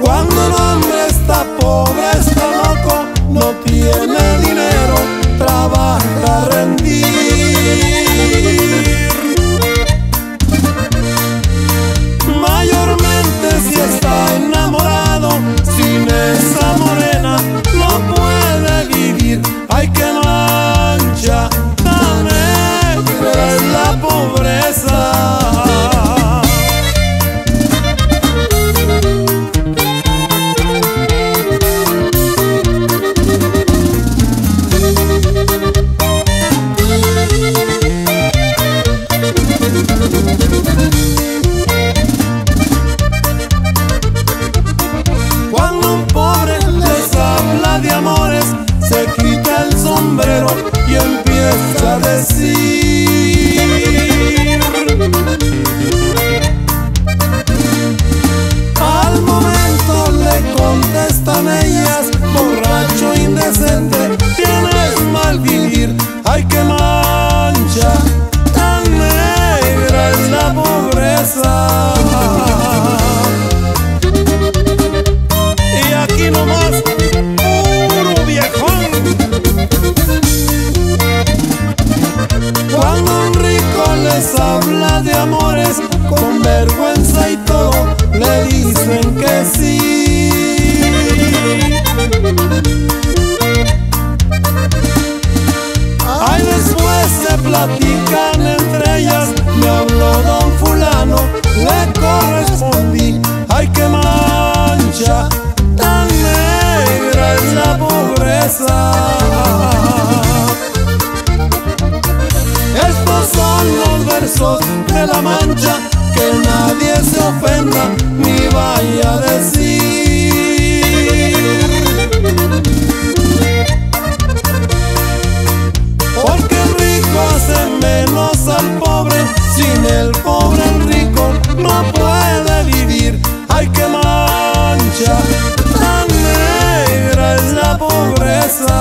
One de amores con vergüenza y todo le dicen que sí. Ay, después se platican entre ellas, me habló don fulano, le correspondí. Ay, qué mancha tan negra es la pobreza. Estos son los versos la mancha, que nadie se ofenda ni vaya a decir. Porque el rico hace menos al pobre, sin el pobre el rico no puede vivir. Ay, qué mancha, tan negra es la pobreza.